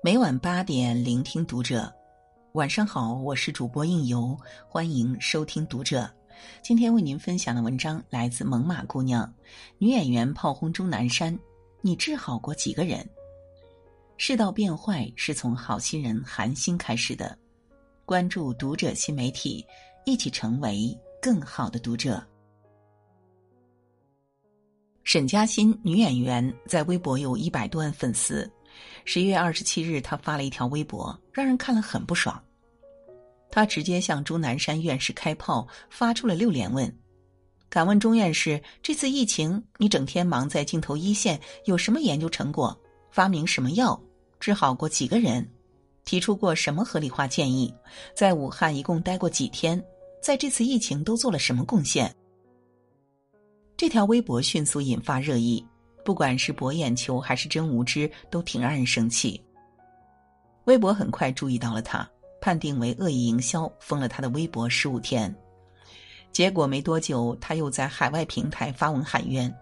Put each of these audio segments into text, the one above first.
每晚八点，聆听读者。晚上好，我是主播应由，欢迎收听读者。今天为您分享的文章来自猛犸姑娘，女演员炮轰钟南山，你治好过几个人？世道变坏是从好心人寒心开始的。关注读者新媒体，一起成为更好的读者。沈嘉欣，女演员，在微博有一百多万粉丝。十一月二十七日，她发了一条微博，让人看了很不爽。她直接向钟南山院士开炮，发出了六连问：“敢问钟院士，这次疫情你整天忙在镜头一线，有什么研究成果？发明什么药？治好过几个人？提出过什么合理化建议？在武汉一共待过几天？在这次疫情都做了什么贡献？”这条微博迅速引发热议。不管是博眼球还是真无知，都挺让人生气。微博很快注意到了他，判定为恶意营销，封了他的微博十五天。结果没多久，他又在海外平台发文喊冤，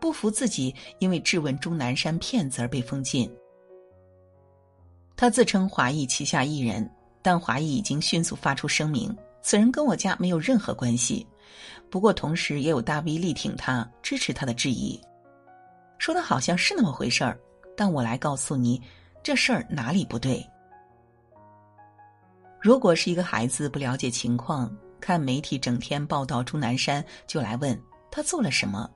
不服自己因为质问钟南山骗子而被封禁。他自称华谊旗下艺人，但华谊已经迅速发出声明，此人跟我家没有任何关系。不过同时也有大 V 力挺他，支持他的质疑。说的好像是那么回事儿，但我来告诉你，这事儿哪里不对？如果是一个孩子不了解情况，看媒体整天报道钟南山，就来问他做了什么，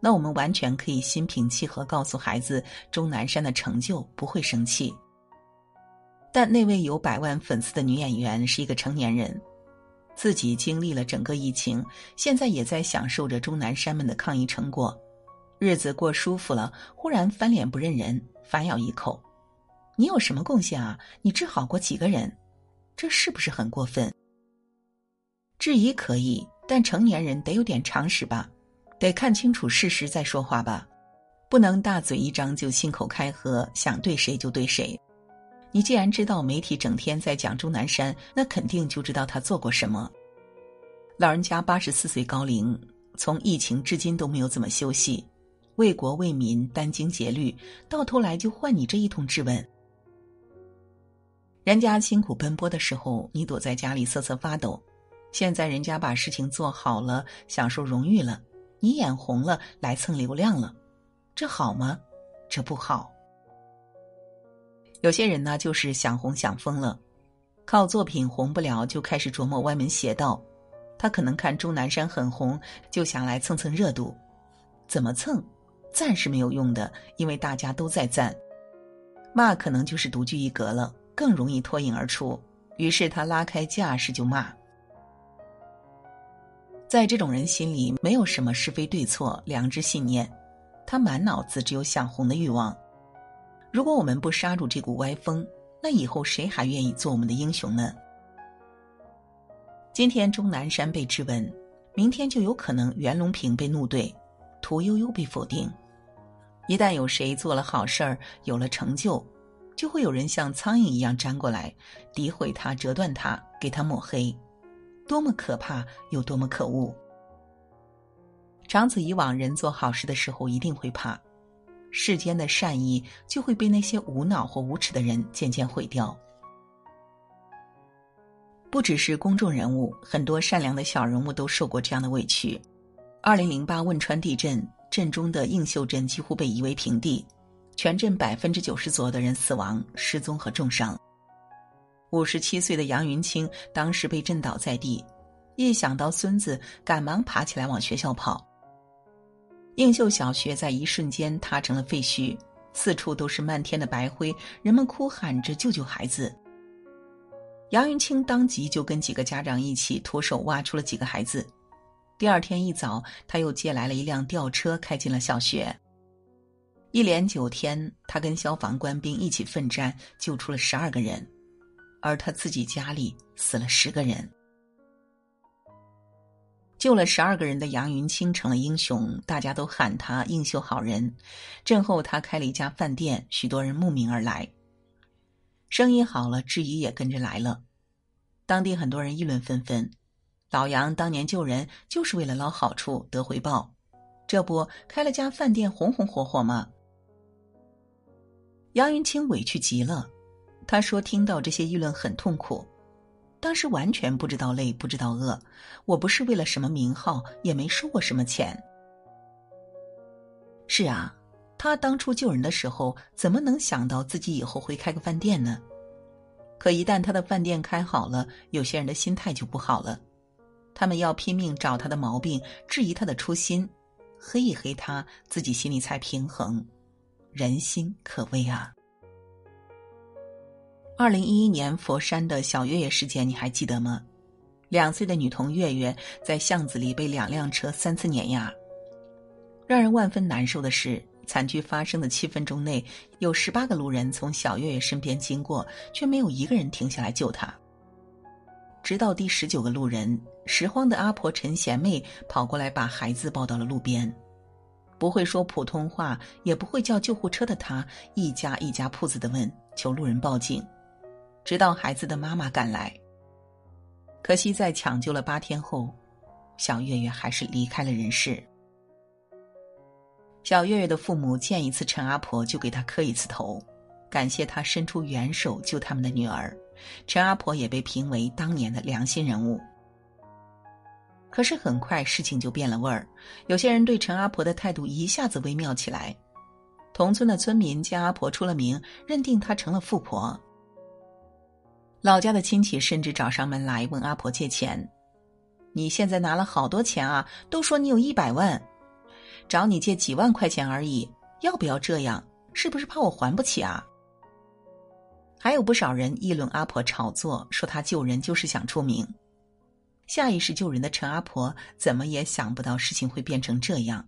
那我们完全可以心平气和告诉孩子钟南山的成就，不会生气。但那位有百万粉丝的女演员是一个成年人，自己经历了整个疫情，现在也在享受着钟南山们的抗疫成果。日子过舒服了，忽然翻脸不认人，反咬一口：“你有什么贡献啊？你治好过几个人？这是不是很过分？”质疑可以，但成年人得有点常识吧，得看清楚事实再说话吧，不能大嘴一张就信口开河，想对谁就对谁。你既然知道媒体整天在讲钟南山，那肯定就知道他做过什么。老人家八十四岁高龄，从疫情至今都没有怎么休息。为国为民殚精竭虑，到头来就换你这一通质问。人家辛苦奔波的时候，你躲在家里瑟瑟发抖；现在人家把事情做好了，享受荣誉了，你眼红了，来蹭流量了，这好吗？这不好。有些人呢，就是想红想疯了，靠作品红不了，就开始琢磨歪门邪道。他可能看钟南山很红，就想来蹭蹭热度，怎么蹭？赞是没有用的，因为大家都在赞；骂可能就是独具一格了，更容易脱颖而出。于是他拉开架势就骂。在这种人心里，没有什么是非对错、良知信念，他满脑子只有想红的欲望。如果我们不刹住这股歪风，那以后谁还愿意做我们的英雄呢？今天钟南山被质问，明天就有可能袁隆平被怒怼，屠呦呦被否定。一旦有谁做了好事儿，有了成就，就会有人像苍蝇一样粘过来，诋毁他、折断他、给他抹黑，多么可怕，又多么可恶！长此以往，人做好事的时候一定会怕，世间的善意就会被那些无脑或无耻的人渐渐毁掉。不只是公众人物，很多善良的小人物都受过这样的委屈。二零零八汶川地震。震中的映秀镇几乎被夷为平地，全镇百分之九十左右的人死亡、失踪和重伤。五十七岁的杨云清当时被震倒在地，一想到孙子，赶忙爬起来往学校跑。映秀小学在一瞬间塌成了废墟，四处都是漫天的白灰，人们哭喊着救救孩子。杨云清当即就跟几个家长一起徒手挖出了几个孩子。第二天一早，他又借来了一辆吊车，开进了小学。一连九天，他跟消防官兵一起奋战，救出了十二个人，而他自己家里死了十个人。救了十二个人的杨云清成了英雄，大家都喊他“映秀好人”。震后，他开了一家饭店，许多人慕名而来。生意好了，质疑也跟着来了，当地很多人议论纷纷。老杨当年救人就是为了捞好处得回报，这不开了家饭店，红红火火吗？杨云清委屈极了，他说：“听到这些议论很痛苦，当时完全不知道累，不知道饿。我不是为了什么名号，也没收过什么钱。”是啊，他当初救人的时候，怎么能想到自己以后会开个饭店呢？可一旦他的饭店开好了，有些人的心态就不好了，他们要拼命找他的毛病，质疑他的初心。黑一黑他，自己心里才平衡。人心可畏啊！二零一一年佛山的小月月事件，你还记得吗？两岁的女童月月在巷子里被两辆车三次碾压。让人万分难受的是，惨剧发生的七分钟内，有十八个路人从小月月身边经过，却没有一个人停下来救她。直到第十九个路人，拾荒的阿婆陈贤妹跑过来，把孩子抱到了路边。不会说普通话，也不会叫救护车的她，一家一家铺子的问，求路人报警。直到孩子的妈妈赶来，可惜在抢救了八天后，小月月还是离开了人世。小月月的父母见一次陈阿婆就给她磕一次头，感谢她伸出援手救他们的女儿。陈阿婆也被评为当年的良心人物。可是很快事情就变了味儿，有些人对陈阿婆的态度一下子微妙起来。同村的村民见阿婆出了名，认定她成了富婆。老家的亲戚甚至找上门来问阿婆借钱：“你现在拿了好多钱啊，都说你有一百万，找你借几万块钱而已，要不要这样？是不是怕我还不起啊？”还有不少人议论阿婆炒作，说她救人就是想出名。下意识救人的陈阿婆怎么也想不到事情会变成这样。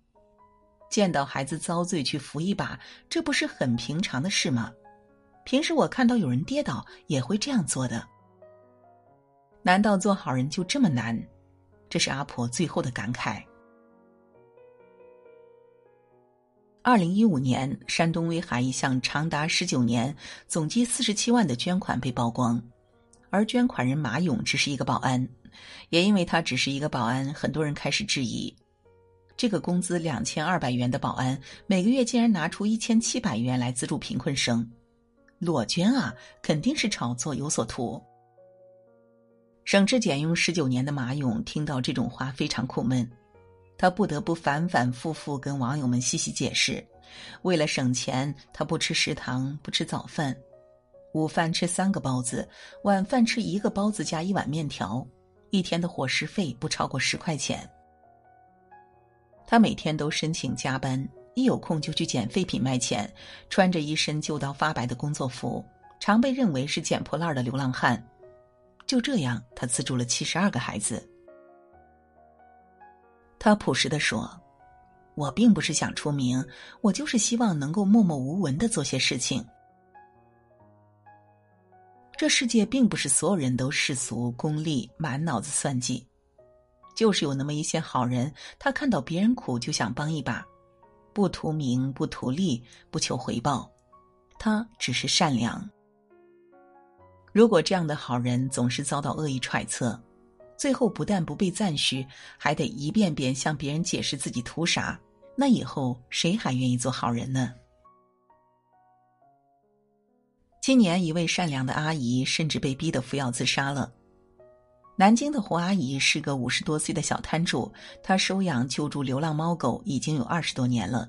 见到孩子遭罪去扶一把，这不是很平常的事吗？平时我看到有人跌倒也会这样做的。难道做好人就这么难？这是阿婆最后的感慨。二零一五年，山东威海一项长达十九年、总计四十七万的捐款被曝光，而捐款人马勇只是一个保安，也因为他只是一个保安，很多人开始质疑：这个工资两千二百元的保安，每个月竟然拿出一千七百元来资助贫困生，裸捐啊，肯定是炒作，有所图。省吃俭用十九年的马勇听到这种话，非常苦闷。他不得不反反复复跟网友们细细解释，为了省钱，他不吃食堂，不吃早饭，午饭吃三个包子，晚饭吃一个包子加一碗面条，一天的伙食费不超过十块钱。他每天都申请加班，一有空就去捡废品卖钱，穿着一身旧到发白的工作服，常被认为是捡破烂的流浪汉。就这样，他资助了七十二个孩子。他朴实的说：“我并不是想出名，我就是希望能够默默无闻的做些事情。这世界并不是所有人都世俗、功利、满脑子算计，就是有那么一些好人，他看到别人苦就想帮一把，不图名，不图利，不求回报，他只是善良。如果这样的好人总是遭到恶意揣测。”最后不但不被赞许，还得一遍遍向别人解释自己图啥，那以后谁还愿意做好人呢？今年一位善良的阿姨甚至被逼得服药自杀了。南京的胡阿姨是个五十多岁的小摊主，她收养救助流浪猫狗已经有二十多年了，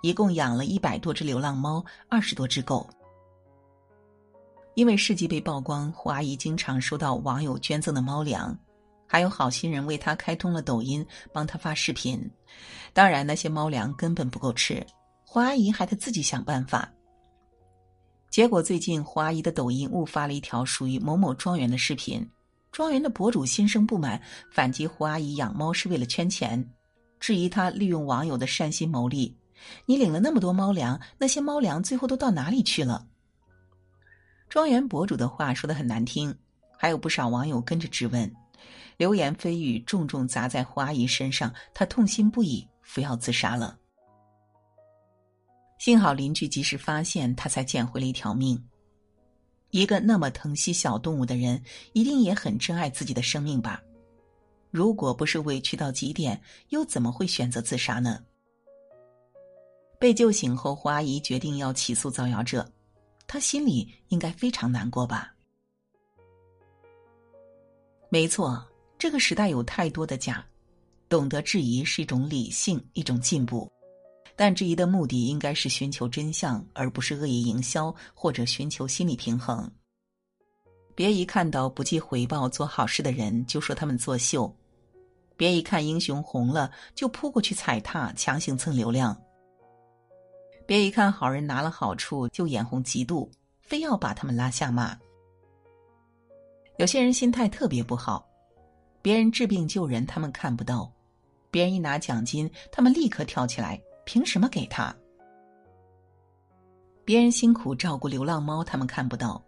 一共养了一百多只流浪猫，二十多只狗。因为事迹被曝光，胡阿姨经常收到网友捐赠的猫粮。还有好心人为她开通了抖音，帮她发视频。当然，那些猫粮根本不够吃，胡阿姨还得自己想办法。结果，最近胡阿姨的抖音误发了一条属于某某庄园的视频，庄园的博主心生不满，反击胡阿姨养猫是为了圈钱，质疑她利用网友的善心牟利。你领了那么多猫粮，那些猫粮最后都到哪里去了？庄园博主的话说的很难听，还有不少网友跟着质问。流言蜚语重重砸在胡阿姨身上，她痛心不已，服药自杀了。幸好邻居及时发现，她才捡回了一条命。一个那么疼惜小动物的人，一定也很珍爱自己的生命吧？如果不是委屈到极点，又怎么会选择自杀呢？被救醒后，胡阿姨决定要起诉造谣者，她心里应该非常难过吧？没错，这个时代有太多的假，懂得质疑是一种理性，一种进步。但质疑的目的应该是寻求真相，而不是恶意营销或者寻求心理平衡。别一看到不计回报做好事的人就说他们作秀，别一看英雄红了就扑过去踩踏，强行蹭流量。别一看好人拿了好处就眼红嫉妒，非要把他们拉下马。有些人心态特别不好，别人治病救人他们看不到，别人一拿奖金他们立刻跳起来。凭什么给他？别人辛苦照顾流浪猫，他们看不到；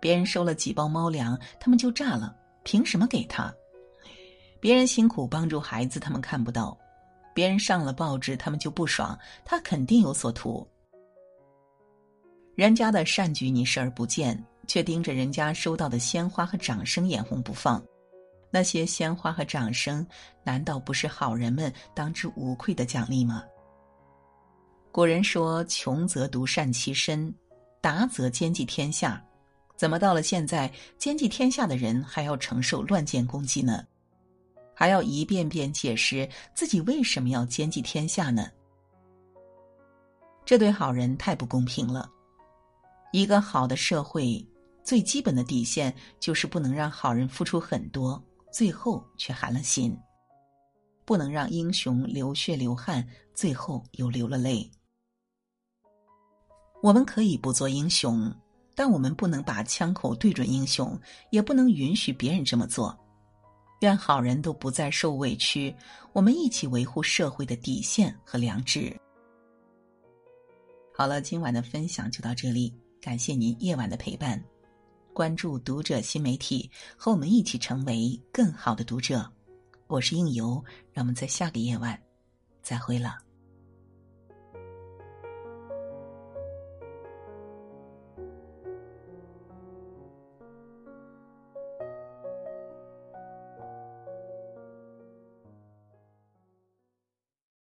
别人收了几包猫粮，他们就炸了。凭什么给他？别人辛苦帮助孩子，他们看不到；别人上了报纸，他们就不爽。他肯定有所图。人家的善举你视而不见，却盯着人家收到的鲜花和掌声眼红不放。那些鲜花和掌声，难道不是好人们当之无愧的奖励吗？古人说：“穷则独善其身，达则兼济天下。”怎么到了现在，兼济天下的人还要承受乱箭攻击呢？还要一遍遍解释自己为什么要兼济天下呢？这对好人太不公平了。一个好的社会，最基本的底线就是不能让好人付出很多，最后却寒了心；不能让英雄流血流汗，最后又流了泪。我们可以不做英雄，但我们不能把枪口对准英雄，也不能允许别人这么做。愿好人都不再受委屈，我们一起维护社会的底线和良知。好了，今晚的分享就到这里，感谢您夜晚的陪伴。关注读者新媒体，和我们一起成为更好的读者。我是应由，让我们在下个夜晚再会了。